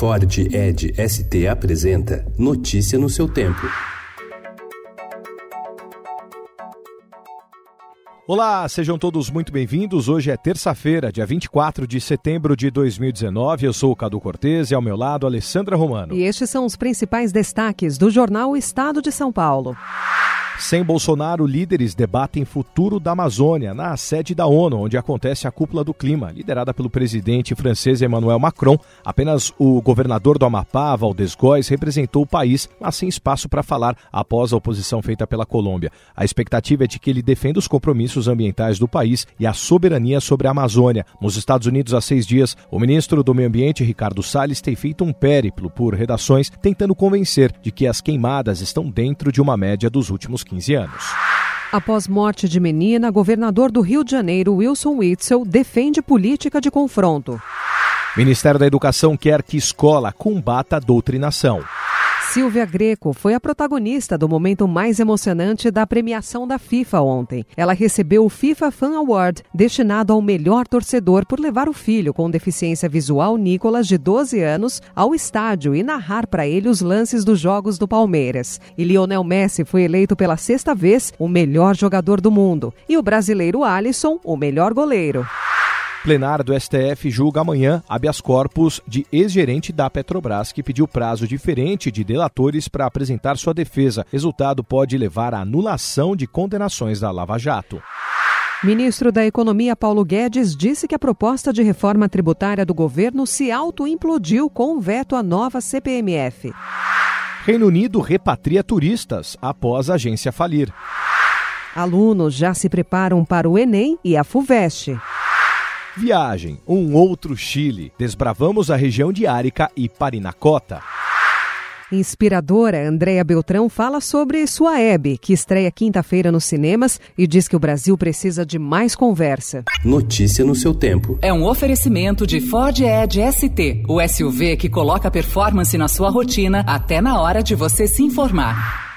Ford Ed ST apresenta Notícia no seu tempo. Olá, sejam todos muito bem-vindos. Hoje é terça-feira, dia 24 de setembro de 2019. Eu sou o Cadu Cortez e ao meu lado, Alessandra Romano. E estes são os principais destaques do jornal Estado de São Paulo. Sem Bolsonaro, líderes debatem futuro da Amazônia na sede da ONU, onde acontece a cúpula do clima, liderada pelo presidente francês Emmanuel Macron. Apenas o governador do Amapá, Valdez Góes, representou o país, mas sem espaço para falar após a oposição feita pela Colômbia. A expectativa é de que ele defenda os compromissos ambientais do país e a soberania sobre a Amazônia. Nos Estados Unidos, há seis dias, o ministro do Meio Ambiente, Ricardo Salles, tem feito um périplo por redações tentando convencer de que as queimadas estão dentro de uma média dos últimos 15 anos. Após morte de menina, governador do Rio de Janeiro, Wilson Witzel, defende política de confronto. Ministério da Educação quer que escola combata a doutrinação. Silvia Greco foi a protagonista do momento mais emocionante da premiação da FIFA ontem. Ela recebeu o FIFA Fan Award, destinado ao melhor torcedor por levar o filho com deficiência visual, Nicolas, de 12 anos, ao estádio e narrar para ele os lances dos jogos do Palmeiras. E Lionel Messi foi eleito pela sexta vez o melhor jogador do mundo. E o brasileiro Alisson, o melhor goleiro. Plenário do STF julga amanhã habeas corpus de ex-gerente da Petrobras que pediu prazo diferente de delatores para apresentar sua defesa. Resultado pode levar à anulação de condenações da Lava Jato. Ministro da Economia Paulo Guedes disse que a proposta de reforma tributária do governo se autoimplodiu com o veto à nova CPMF. Reino Unido repatria turistas após a agência falir. Alunos já se preparam para o Enem e a FUVEST. Viagem, um outro Chile. Desbravamos a região de Árica e Parinacota. Inspiradora, Andréa Beltrão fala sobre sua Hebe, que estreia quinta-feira nos cinemas e diz que o Brasil precisa de mais conversa. Notícia no seu tempo. É um oferecimento de Ford Edge ST, o SUV que coloca performance na sua rotina até na hora de você se informar.